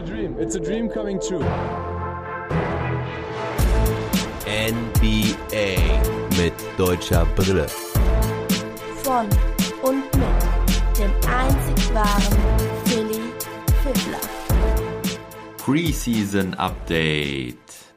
a dream. It's a dream coming true. NBA mit deutscher Brille. Von und mit dem einzig wahren Philly Fiddler. Preseason Update.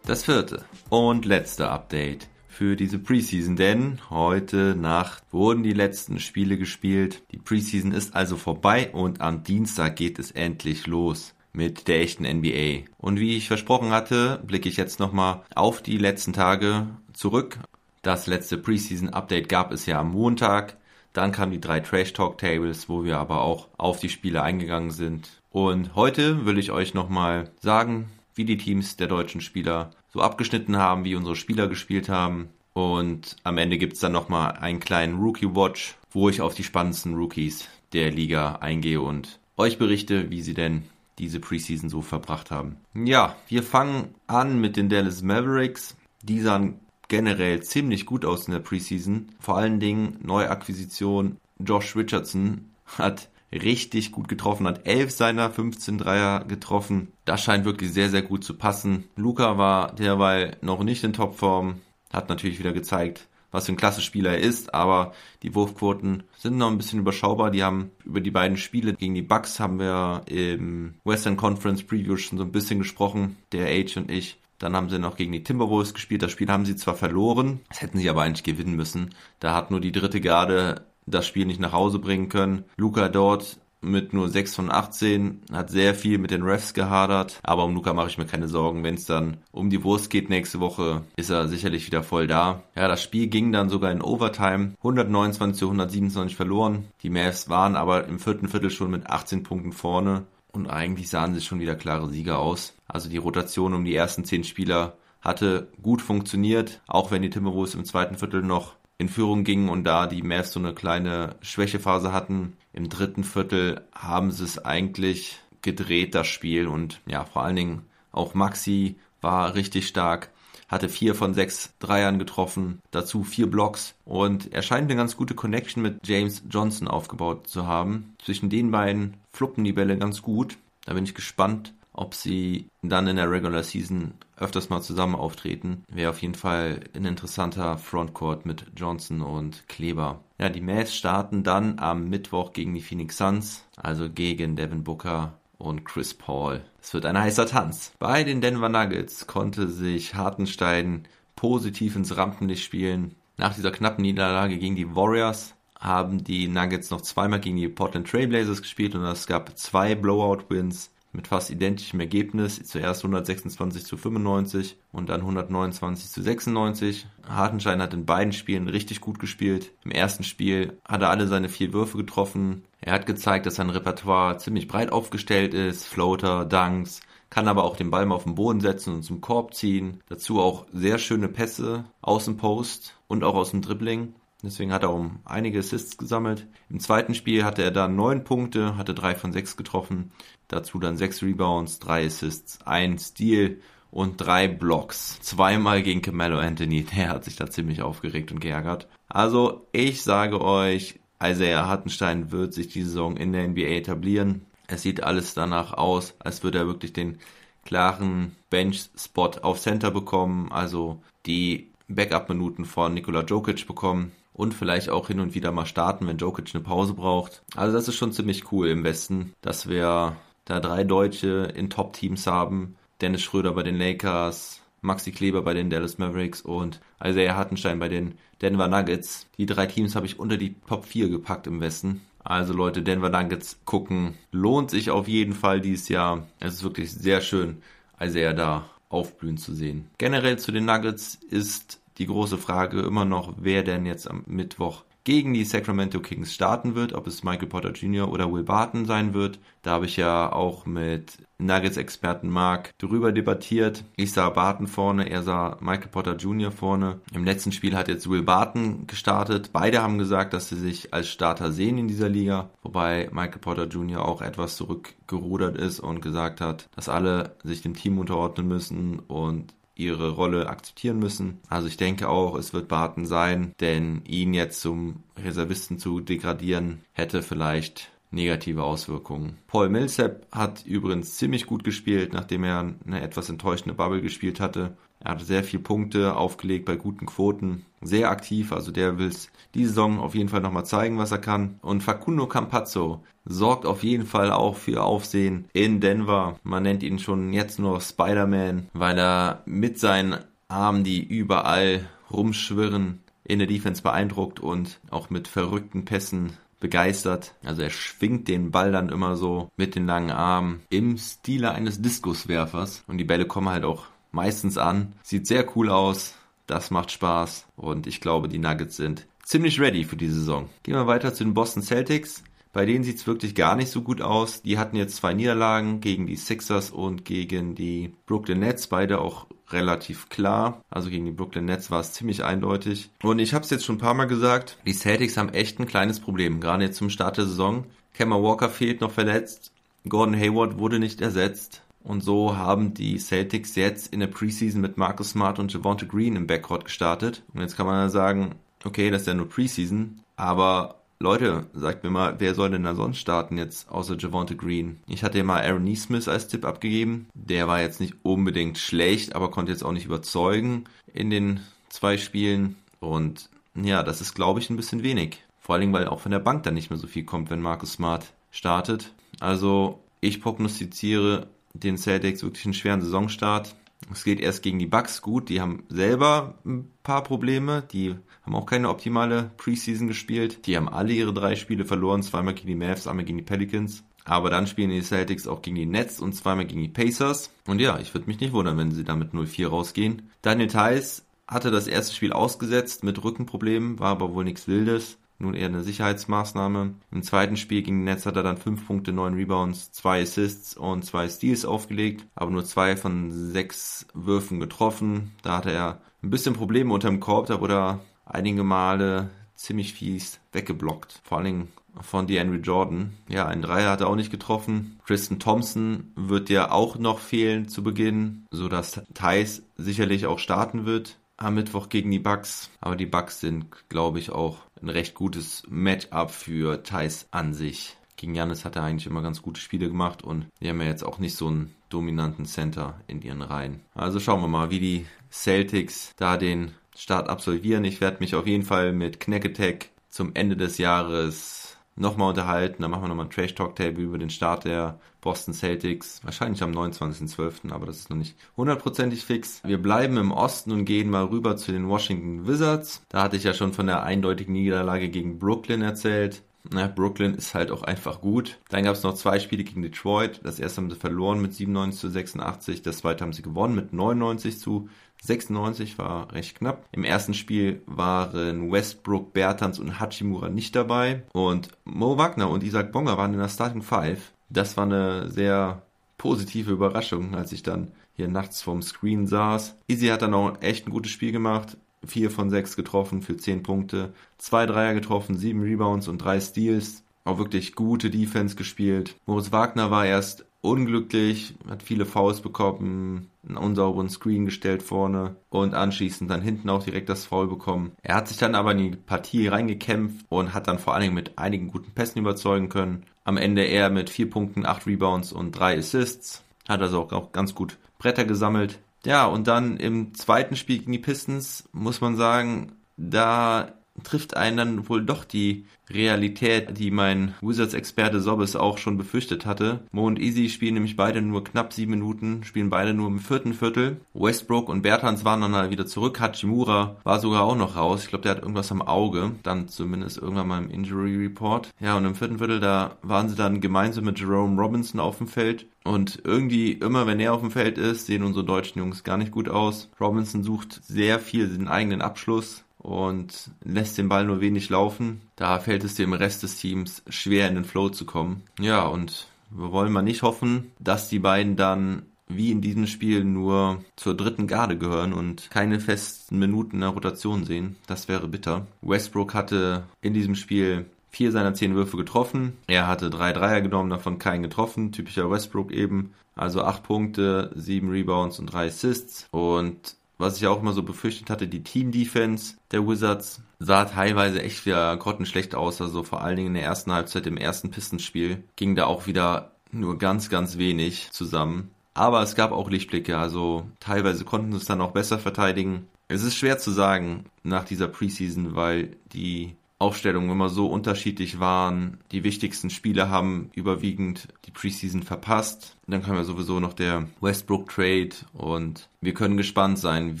Das vierte und letzte Update für diese Preseason, denn heute Nacht wurden die letzten Spiele gespielt. Die Preseason ist also vorbei und am Dienstag geht es endlich los mit der echten NBA. Und wie ich versprochen hatte, blicke ich jetzt nochmal auf die letzten Tage zurück. Das letzte Preseason Update gab es ja am Montag. Dann kamen die drei Trash Talk Tables, wo wir aber auch auf die Spiele eingegangen sind. Und heute will ich euch nochmal sagen, wie die Teams der deutschen Spieler so abgeschnitten haben, wie unsere Spieler gespielt haben. Und am Ende gibt's dann nochmal einen kleinen Rookie Watch, wo ich auf die spannendsten Rookies der Liga eingehe und euch berichte, wie sie denn diese Preseason so verbracht haben. Ja, wir fangen an mit den Dallas Mavericks. Die sahen generell ziemlich gut aus in der Preseason. Vor allen Dingen Neuakquisition Josh Richardson hat richtig gut getroffen, hat 11 seiner 15 Dreier getroffen. Das scheint wirklich sehr, sehr gut zu passen. Luca war derweil noch nicht in Topform, hat natürlich wieder gezeigt, was für ein klasse Spieler er ist, aber die Wurfquoten sind noch ein bisschen überschaubar. Die haben über die beiden Spiele gegen die Bucks haben wir im Western Conference Preview schon so ein bisschen gesprochen, der Age und ich. Dann haben sie noch gegen die Timberwolves gespielt. Das Spiel haben sie zwar verloren, das hätten sie aber eigentlich gewinnen müssen. Da hat nur die dritte Garde das Spiel nicht nach Hause bringen können. Luca dort mit nur 6 von 18, hat sehr viel mit den Refs gehadert, aber um Luca mache ich mir keine Sorgen. Wenn es dann um die Wurst geht nächste Woche, ist er sicherlich wieder voll da. Ja, das Spiel ging dann sogar in Overtime, 129 zu 127 verloren. Die Mavs waren aber im vierten Viertel schon mit 18 Punkten vorne und eigentlich sahen sie schon wieder klare Sieger aus. Also die Rotation um die ersten 10 Spieler hatte gut funktioniert, auch wenn die Timberwolves im zweiten Viertel noch in Führung gingen und da die Mavs so eine kleine Schwächephase hatten. Im dritten Viertel haben sie es eigentlich gedreht, das Spiel. Und ja, vor allen Dingen auch Maxi war richtig stark, hatte vier von sechs Dreiern getroffen, dazu vier Blocks und er scheint eine ganz gute Connection mit James Johnson aufgebaut zu haben. Zwischen den beiden fluppen die Bälle ganz gut. Da bin ich gespannt, ob sie dann in der Regular Season öfters mal zusammen auftreten. Wäre auf jeden Fall ein interessanter Frontcourt mit Johnson und Kleber. Ja, die Mavs starten dann am Mittwoch gegen die Phoenix Suns, also gegen Devin Booker und Chris Paul. Es wird ein heißer Tanz. Bei den Denver Nuggets konnte sich Hartenstein positiv ins Rampenlicht spielen. Nach dieser knappen Niederlage gegen die Warriors haben die Nuggets noch zweimal gegen die Portland Trailblazers gespielt und es gab zwei Blowout-Wins mit fast identischem Ergebnis. Zuerst 126 zu 95 und dann 129 zu 96. Hartenstein hat in beiden Spielen richtig gut gespielt. Im ersten Spiel hat er alle seine vier Würfe getroffen. Er hat gezeigt, dass sein Repertoire ziemlich breit aufgestellt ist. Floater, Dunks, kann aber auch den Ball mal auf den Boden setzen und zum Korb ziehen. Dazu auch sehr schöne Pässe aus dem Post und auch aus dem Dribbling. Deswegen hat er um einige Assists gesammelt. Im zweiten Spiel hatte er dann neun Punkte, hatte drei von sechs getroffen. Dazu dann sechs Rebounds, drei Assists, ein Steal und drei Blocks. Zweimal gegen Camelo Anthony. Der hat sich da ziemlich aufgeregt und geärgert. Also, ich sage euch, Isaiah Hartenstein wird sich die Saison in der NBA etablieren. Es sieht alles danach aus, als würde er wirklich den klaren Bench-Spot auf Center bekommen. Also die Backup-Minuten von Nikola Jokic bekommen und vielleicht auch hin und wieder mal starten, wenn Jokic eine Pause braucht. Also das ist schon ziemlich cool im Westen, dass wir da drei Deutsche in Top-Teams haben. Dennis Schröder bei den Lakers, Maxi Kleber bei den Dallas Mavericks und Isaiah Hartenstein bei den Denver Nuggets. Die drei Teams habe ich unter die Top 4 gepackt im Westen. Also Leute, Denver Nuggets gucken. Lohnt sich auf jeden Fall dieses Jahr. Es ist wirklich sehr schön, Isaiah da aufblühen zu sehen. Generell zu den Nuggets ist die große Frage immer noch, wer denn jetzt am Mittwoch gegen die Sacramento Kings starten wird, ob es Michael Potter Jr. oder Will Barton sein wird. Da habe ich ja auch mit Nuggets-Experten Mark darüber debattiert. Ich sah Barton vorne, er sah Michael Potter Jr. vorne. Im letzten Spiel hat jetzt Will Barton gestartet. Beide haben gesagt, dass sie sich als Starter sehen in dieser Liga, wobei Michael Potter Jr. auch etwas zurückgerudert ist und gesagt hat, dass alle sich dem Team unterordnen müssen und ihre Rolle akzeptieren müssen. Also ich denke auch, es wird Barton sein, denn ihn jetzt zum Reservisten zu degradieren, hätte vielleicht negative Auswirkungen. Paul Millsap hat übrigens ziemlich gut gespielt, nachdem er eine etwas enttäuschende Bubble gespielt hatte. Er hatte sehr viele Punkte aufgelegt bei guten Quoten, sehr aktiv, also der will es die Saison auf jeden Fall nochmal zeigen, was er kann. Und Facundo Campazzo sorgt auf jeden Fall auch für Aufsehen in Denver. Man nennt ihn schon jetzt nur Spider-Man, weil er mit seinen Armen, die überall rumschwirren, in der Defense beeindruckt und auch mit verrückten Pässen begeistert. Also er schwingt den Ball dann immer so mit den langen Armen im Stile eines Diskuswerfers und die Bälle kommen halt auch meistens an. Sieht sehr cool aus. Das macht Spaß und ich glaube, die Nuggets sind ziemlich ready für die Saison. Gehen wir weiter zu den Boston Celtics. Bei denen sieht es wirklich gar nicht so gut aus. Die hatten jetzt zwei Niederlagen gegen die Sixers und gegen die Brooklyn Nets, beide auch relativ klar. Also gegen die Brooklyn Nets war es ziemlich eindeutig. Und ich habe es jetzt schon ein paar Mal gesagt, die Celtics haben echt ein kleines Problem, gerade jetzt zum Start der Saison. Kemba Walker fehlt noch verletzt. Gordon Hayward wurde nicht ersetzt. Und so haben die Celtics jetzt in der Preseason mit Marcus Smart und Javonte Green im Backcourt gestartet. Und jetzt kann man sagen, okay, das ist ja nur Preseason, aber Leute, sagt mir mal, wer soll denn da sonst starten jetzt außer Javonte Green? Ich hatte ja mal Aaron Neesmith als Tipp abgegeben. Der war jetzt nicht unbedingt schlecht, aber konnte jetzt auch nicht überzeugen in den zwei Spielen. Und ja, das ist, glaube ich, ein bisschen wenig. Vor Dingen, weil auch von der Bank dann nicht mehr so viel kommt, wenn Marcus Smart startet. Also ich prognostiziere den Celtics wirklich einen schweren Saisonstart. Es geht erst gegen die Bucks gut. Die haben selber ein paar Probleme. Die haben auch keine optimale Preseason gespielt. Die haben alle ihre drei Spiele verloren. Zweimal gegen die Mavs, einmal gegen die Pelicans. Aber dann spielen die Celtics auch gegen die Nets und zweimal gegen die Pacers. Und ja, ich würde mich nicht wundern, wenn sie damit 0-4 rausgehen. Daniel Theiss hatte das erste Spiel ausgesetzt mit Rückenproblemen, war aber wohl nichts Wildes nun eher eine Sicherheitsmaßnahme. Im zweiten Spiel gegen Netz hat er dann 5 Punkte, 9 Rebounds, 2 Assists und 2 Steals aufgelegt, aber nur 2 von 6 Würfen getroffen. Da hatte er ein bisschen Probleme unterm Korb, da wurde er einige Male ziemlich fies weggeblockt. Vor allen Dingen von DeAndre Jordan. Ja, ein Dreier hat er auch nicht getroffen. Kristen Thompson wird ja auch noch fehlen zu Beginn, sodass Thais sicherlich auch starten wird am Mittwoch gegen die Bucks. Aber die Bucks sind, glaube ich, auch ein recht gutes Matchup für Thais an sich. Gegen Janis hat er eigentlich immer ganz gute Spiele gemacht und die haben ja jetzt auch nicht so einen dominanten Center in ihren Reihen. Also schauen wir mal, wie die Celtics da den Start absolvieren. Ich werde mich auf jeden Fall mit Knack Attack zum Ende des Jahres nochmal unterhalten. Dann machen wir nochmal ein Trash-Talk-Table über den Start der Boston Celtics. Wahrscheinlich am 29.12., aber das ist noch nicht hundertprozentig fix. Wir bleiben im Osten und gehen mal rüber zu den Washington Wizards. Da hatte ich ja schon von der eindeutigen Niederlage gegen Brooklyn erzählt. Na, Brooklyn ist halt auch einfach gut. Dann gab es noch zwei Spiele gegen Detroit. Das erste haben sie verloren mit 97 zu 86. Das zweite haben sie gewonnen mit 99 zu 96 war recht knapp. Im ersten Spiel waren Westbrook, Bertans und Hachimura nicht dabei. Und Mo Wagner und Isaac Bonga waren in der Starting Five. Das war eine sehr positive Überraschung, als ich dann hier nachts vorm Screen saß. Easy hat dann auch echt ein gutes Spiel gemacht. Vier von sechs getroffen für zehn Punkte. Zwei Dreier getroffen, sieben Rebounds und drei Steals. Auch wirklich gute Defense gespielt. Moritz Wagner war erst unglücklich, hat viele Fouls bekommen, einen unsauberen Screen gestellt vorne und anschließend dann hinten auch direkt das Foul bekommen. Er hat sich dann aber in die Partie reingekämpft und hat dann vor allen Dingen mit einigen guten Pässen überzeugen können. Am Ende er mit vier Punkten, acht Rebounds und drei Assists. Hat also auch ganz gut Bretter gesammelt. Ja, und dann im zweiten Spiel gegen die Pistons muss man sagen, da trifft einen dann wohl doch die Realität, die mein Wizards-Experte Sobbes auch schon befürchtet hatte. Mo und Easy spielen nämlich beide nur knapp sieben Minuten, spielen beide nur im vierten Viertel. Westbrook und Bertans waren dann wieder zurück. Hachimura war sogar auch noch raus. Ich glaube, der hat irgendwas am Auge. Dann zumindest irgendwann mal im Injury Report. Ja, und im vierten Viertel, da waren sie dann gemeinsam mit Jerome Robinson auf dem Feld. Und irgendwie, immer wenn er auf dem Feld ist, sehen unsere deutschen Jungs gar nicht gut aus. Robinson sucht sehr viel den eigenen Abschluss und lässt den Ball nur wenig laufen. Da fällt es dem Rest des Teams schwer in den Flow zu kommen. Ja, und wir wollen mal nicht hoffen, dass die beiden dann wie in diesem Spiel nur zur dritten Garde gehören und keine festen Minuten in der Rotation sehen. Das wäre bitter. Westbrook hatte in diesem Spiel vier seiner zehn Würfe getroffen. Er hatte drei Dreier genommen, davon keinen getroffen. Typischer Westbrook eben. Also acht Punkte, sieben Rebounds und drei Assists. Und was ich auch immer so befürchtet hatte, die Team-Defense der Wizards sah teilweise echt wieder grottenschlecht aus. Also vor allen Dingen in der ersten Halbzeit im ersten Pistenspiel ging da auch wieder nur ganz, ganz wenig zusammen. Aber es gab auch Lichtblicke, also teilweise konnten sie es dann auch besser verteidigen. Es ist schwer zu sagen nach dieser Preseason, weil die Aufstellungen immer so unterschiedlich waren. Die wichtigsten Spiele haben überwiegend die Preseason verpasst. Dann kam ja sowieso noch der Westbrook Trade und wir können gespannt sein,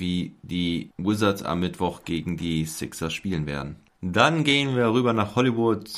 wie die Wizards am Mittwoch gegen die Sixers spielen werden. Dann gehen wir rüber nach Hollywood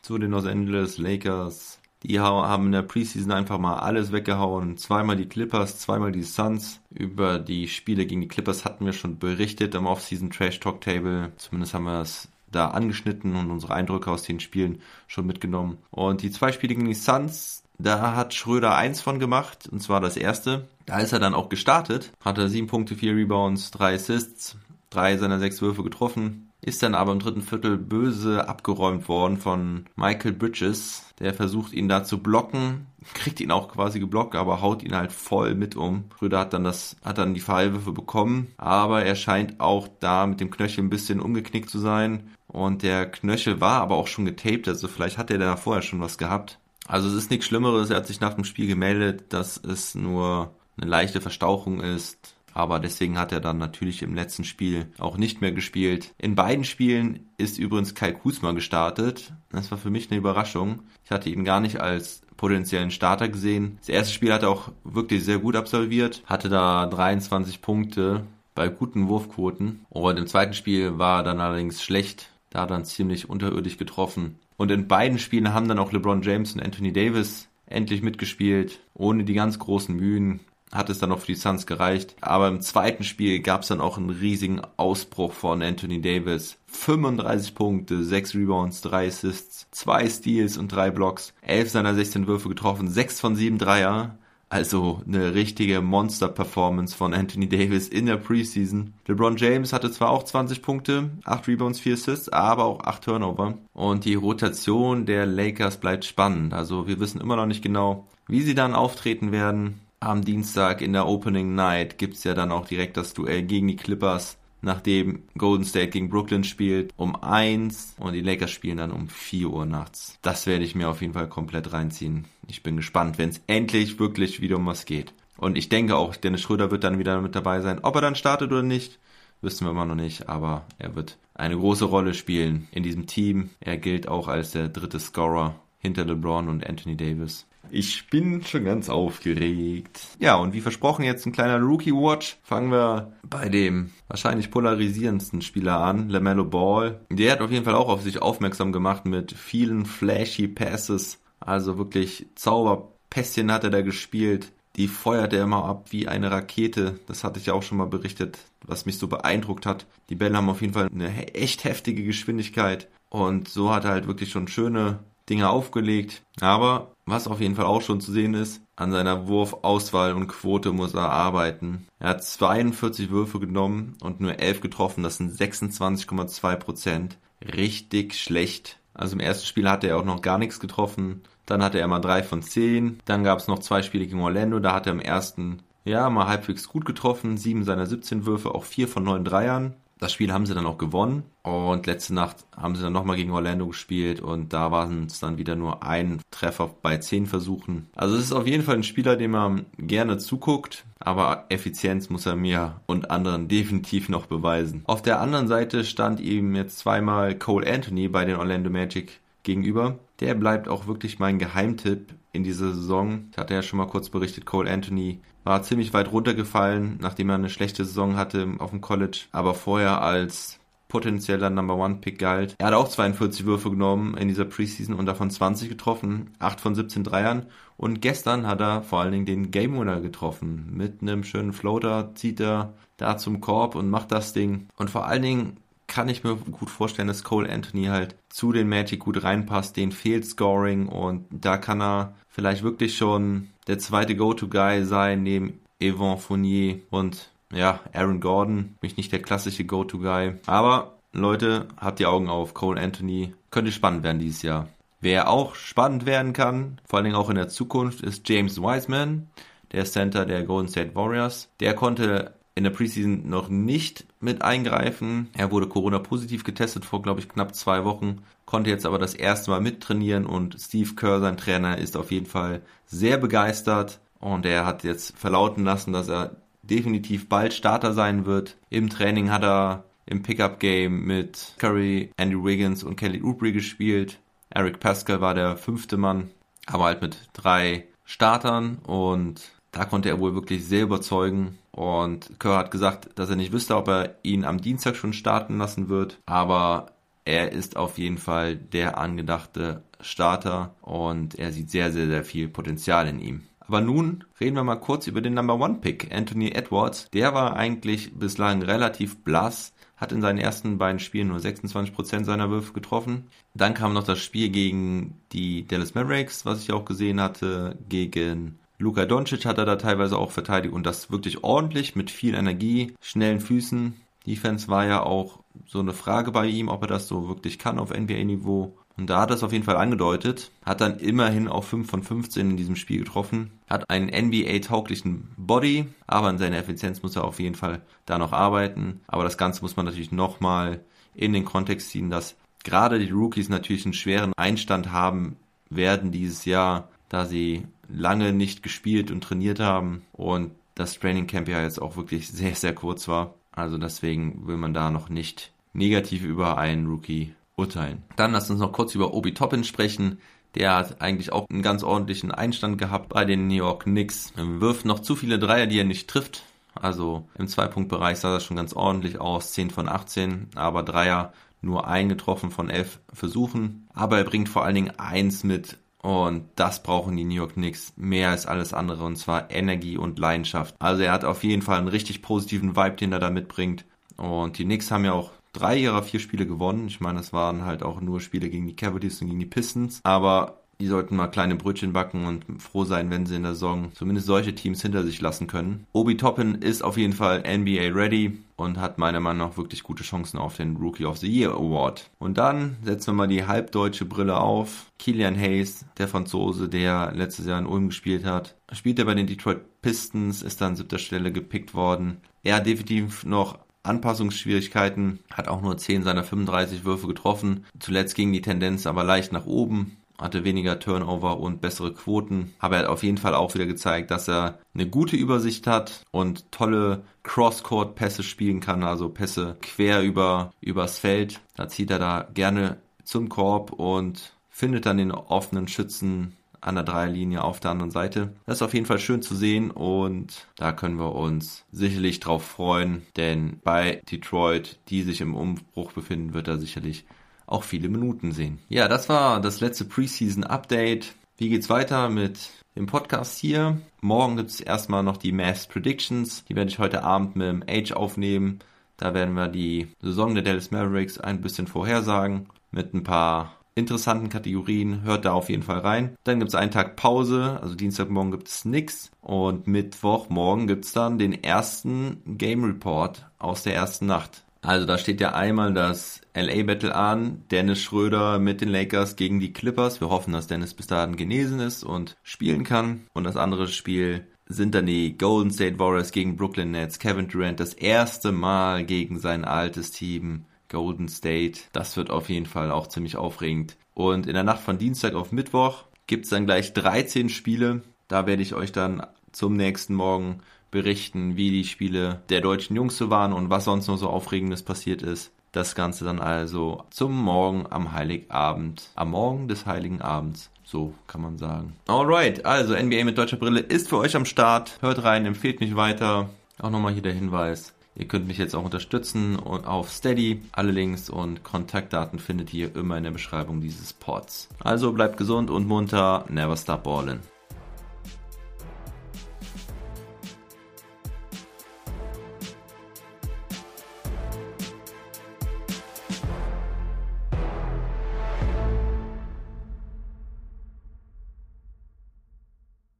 zu den Los Angeles Lakers. Die haben in der Preseason einfach mal alles weggehauen. Zweimal die Clippers, zweimal die Suns. Über die Spiele gegen die Clippers hatten wir schon berichtet im Offseason Trash Talk Table. Zumindest haben wir es da angeschnitten und unsere Eindrücke aus den Spielen schon mitgenommen. Und die zwei Spiele gegen die Suns, da hat Schröder eins von gemacht, und zwar das erste. Da ist er dann auch gestartet, hatte sieben Punkte, vier Rebounds, drei Assists, drei seiner sechs Würfe getroffen, ist dann aber im dritten Viertel böse abgeräumt worden von Michael Bridges. Der versucht ihn da zu blocken, kriegt ihn auch quasi geblockt, aber haut ihn halt voll mit um. Schröder hat dann das, hat dann die Fallwürfe bekommen, aber er scheint auch da mit dem Knöchel ein bisschen umgeknickt zu sein. Und der Knöchel war aber auch schon getaped, also vielleicht hat er da vorher schon was gehabt. Also es ist nichts Schlimmeres, er hat sich nach dem Spiel gemeldet, dass es nur eine leichte Verstauchung ist aber deswegen hat er dann natürlich im letzten Spiel auch nicht mehr gespielt. In beiden Spielen ist übrigens Kai Kusma gestartet. Das war für mich eine Überraschung. Ich hatte ihn gar nicht als potenziellen Starter gesehen. Das erste Spiel hat er auch wirklich sehr gut absolviert, hatte da 23 Punkte bei guten Wurfquoten. Und im zweiten Spiel war er dann allerdings schlecht, da dann ziemlich unterirdisch getroffen. Und in beiden Spielen haben dann auch LeBron James und Anthony Davis endlich mitgespielt, ohne die ganz großen Mühen hat es dann noch für die Suns gereicht. Aber im zweiten Spiel gab es dann auch einen riesigen Ausbruch von Anthony Davis. 35 Punkte, 6 Rebounds, 3 Assists, 2 Steals und 3 Blocks. 11 seiner 16 Würfe getroffen, 6 von 7 Dreier. Also eine richtige Monster-Performance von Anthony Davis in der Preseason. LeBron James hatte zwar auch 20 Punkte, 8 Rebounds, 4 Assists, aber auch 8 Turnover. Und die Rotation der Lakers bleibt spannend. Also wir wissen immer noch nicht genau, wie sie dann auftreten werden am Dienstag in der Opening Night gibt's ja dann auch direkt das Duell gegen die Clippers, nachdem Golden State gegen Brooklyn spielt um eins und die Lakers spielen dann um vier Uhr nachts. Das werde ich mir auf jeden Fall komplett reinziehen. Ich bin gespannt, wenn es endlich wirklich wieder um was geht. Und ich denke auch, Dennis Schröder wird dann wieder mit dabei sein. Ob er dann startet oder nicht, wissen wir immer noch nicht, aber er wird eine große Rolle spielen in diesem Team. Er gilt auch als der dritte Scorer hinter LeBron und Anthony Davis. Ich bin schon ganz aufgeregt. Ja, und wie versprochen jetzt ein kleiner Rookie Watch. Fangen wir bei dem wahrscheinlich polarisierendsten Spieler an, LaMelo Ball. Der hat auf jeden Fall auch auf sich aufmerksam gemacht mit vielen flashy Passes. Also wirklich Zauberpässchen hat er da gespielt. Die feuert er immer ab wie eine Rakete. Das hatte ich ja auch schon mal berichtet, was mich so beeindruckt hat. Die Bälle haben auf jeden Fall eine echt heftige Geschwindigkeit. Und so hat er halt wirklich schon schöne Dinge aufgelegt. Aber was auf jeden Fall auch schon zu sehen ist, an seiner Wurfauswahl und Quote muss er arbeiten. Er hat 42 Würfe genommen und nur 11 getroffen. Das sind 26,2 Prozent. Richtig schlecht. Also im ersten Spiel hatte er auch noch gar nichts getroffen. Dann hatte er mal 3 von 10. Dann gab es noch zwei Spiele gegen Orlando. Da hat er im ersten ja mal halbwegs gut getroffen. 7 seiner 17 Würfe, auch 4 von 9 Dreiern. Das Spiel haben sie dann auch gewonnen und letzte Nacht haben sie dann nochmal gegen Orlando gespielt und da waren es dann wieder nur ein Treffer bei zehn Versuchen. Also es ist auf jeden Fall ein Spieler, dem man gerne zuguckt, aber Effizienz muss er mir und anderen definitiv noch beweisen. Auf der anderen Seite stand ihm jetzt zweimal Cole Anthony bei den Orlando Magic gegenüber. Der bleibt auch wirklich mein Geheimtipp in dieser Saison. Ich hatte ja schon mal kurz berichtet, Cole Anthony war ziemlich weit runtergefallen, nachdem er eine schlechte Saison hatte auf dem College, aber vorher als potenzieller Number One Pick galt. Er hat auch 42 Würfe genommen in dieser Preseason und davon 20 getroffen, 8 von 17 Dreiern und gestern hat er vor allen Dingen den Game Winner getroffen. Mit einem schönen Floater zieht er da zum Korb und macht das Ding. Und vor allen Dingen kann ich mir gut vorstellen, dass Cole Anthony halt zu den Magic gut reinpasst, den fehlt Scoring und da kann er vielleicht wirklich schon der zweite Go-To-Guy sein neben Yvon Fournier und ja, Aaron Gordon, mich nicht der klassische Go-To-Guy. Aber Leute, habt die Augen auf, Cole Anthony könnte spannend werden dieses Jahr. Wer auch spannend werden kann, vor allen Dingen auch in der Zukunft, ist James Wiseman, der Center der Golden State Warriors. Der konnte in der Preseason noch nicht mit eingreifen. Er wurde Corona-positiv getestet vor, glaube ich, knapp zwei Wochen, konnte jetzt aber das erste Mal mittrainieren und Steve Kerr, sein Trainer, ist auf jeden Fall sehr begeistert und er hat jetzt verlauten lassen, dass er definitiv bald Starter sein wird. Im Training hat er im Pickup-Game mit Curry, Andy Wiggins und Kelly Oubre gespielt. Eric Pascal war der fünfte Mann, aber halt mit drei Startern und da konnte er wohl wirklich sehr überzeugen. Und Kerr hat gesagt, dass er nicht wüsste, ob er ihn am Dienstag schon starten lassen wird, aber er ist auf jeden Fall der angedachte Starter und er sieht sehr, sehr, sehr viel Potenzial in ihm. Aber nun reden wir mal kurz über den Number One Pick, Anthony Edwards. Der war eigentlich bislang relativ blass, hat in seinen ersten beiden Spielen nur 26% seiner Würfe getroffen. Dann kam noch das Spiel gegen die Dallas Mavericks, was ich auch gesehen hatte, gegen Luka Doncic hat er da teilweise auch verteidigt und das wirklich ordentlich mit viel Energie, schnellen Füßen. Defense war ja auch so eine Frage bei ihm, ob er das so wirklich kann auf NBA-Niveau. Und da hat er es auf jeden Fall angedeutet, hat dann immerhin auch 5 von 15 in diesem Spiel getroffen, hat einen NBA-tauglichen Body, aber an seiner Effizienz muss er auf jeden Fall da noch arbeiten. Aber das Ganze muss man natürlich nochmal in den Kontext ziehen, dass gerade die Rookies natürlich einen schweren Einstand haben werden dieses Jahr, da sie lange nicht gespielt und trainiert haben und das Training Camp ja jetzt auch wirklich sehr, sehr kurz war. Also deswegen will man da noch nicht negativ über einen Rookie urteilen. Dann lasst uns noch kurz über Obi Toppin sprechen. Der hat eigentlich auch einen ganz ordentlichen Einstand gehabt bei den New York Knicks. Wirft noch zu viele Dreier, die er nicht trifft. Also im Zweipunktbereich sah das schon ganz ordentlich aus. 10 von 18, aber Dreier nur eingetroffen von 11 Versuchen. Aber er bringt vor allen Dingen eins mit. Und das brauchen die New York Knicks mehr als alles andere. Und zwar Energie und Leidenschaft. Also er hat auf jeden Fall einen richtig positiven Vibe, den er da mitbringt. Und die Knicks haben ja auch drei ihrer vier Spiele gewonnen. Ich meine, es waren halt auch nur Spiele gegen die Cavaliers und gegen die Pistons. Aber die sollten mal kleine Brötchen backen und froh sein, wenn sie in der Saison zumindest solche Teams hinter sich lassen können. Obi Toppin ist auf jeden Fall NBA ready und hat meiner Meinung nach wirklich gute Chancen auf den Rookie of the Year Award. Und dann setzen wir mal die halbdeutsche Brille auf. Kilian Hayes, der Franzose, der letztes Jahr in Ulm gespielt hat, spielt er bei den Detroit Pistons, ist dann an siebter Stelle gepickt worden. Er hat definitiv noch Anpassungsschwierigkeiten, hat auch nur 10 seiner 35 Würfe getroffen. Zuletzt ging die Tendenz aber leicht nach oben, hatte weniger Turnover und bessere Quoten. Aber er hat auf jeden Fall auch wieder gezeigt, dass er eine gute Übersicht hat und tolle Cross-Court-Pässe spielen kann, also Pässe quer über, übers Feld. Da zieht er da gerne zum Korb und findet dann den offenen Schützen an der Dreierlinie auf der anderen Seite. Das ist auf jeden Fall schön zu sehen und da können wir uns sicherlich drauf freuen, denn bei Detroit, die sich im Umbruch befinden, wird er sicherlich auch viele Minuten sehen. Ja, das war das letzte Preseason Update. Wie geht's weiter mit dem Podcast hier? Morgen gibt es erstmal noch die Mass Predictions. Die werde ich heute Abend mit dem Age aufnehmen. Da werden wir die Saison der Dallas Mavericks ein bisschen vorhersagen mit ein paar interessanten Kategorien. Hört da auf jeden Fall rein. Dann gibt es einen Tag Pause, also Dienstagmorgen gibt es nichts. Und Mittwochmorgen gibt es dann den ersten Game Report aus der ersten Nacht. Also da steht ja einmal das LA Battle an, Dennis Schröder mit den Lakers gegen die Clippers. Wir hoffen, dass Dennis bis dahin genesen ist und spielen kann. Und das andere Spiel sind dann die Golden State Warriors gegen Brooklyn Nets. Kevin Durant das erste Mal gegen sein altes Team Golden State. Das wird auf jeden Fall auch ziemlich aufregend. Und in der Nacht von Dienstag auf Mittwoch gibt es dann gleich 13 Spiele. Da werde ich euch dann zum nächsten Morgen berichten, wie die Spiele der deutschen Jungs so waren und was sonst noch so Aufregendes passiert ist. Das Ganze dann also zum Morgen am Heiligabend, am Morgen des Heiligen Abends. So kann man sagen. Alright, also NBA mit deutscher Brille ist für euch am Start. Hört rein, empfehlt mich weiter. Auch nochmal hier der Hinweis. Ihr könnt mich jetzt auch unterstützen und auf Steady. Alle Links und Kontaktdaten findet ihr immer in der Beschreibung dieses Pods. Also bleibt gesund und munter. Never stop ballin'.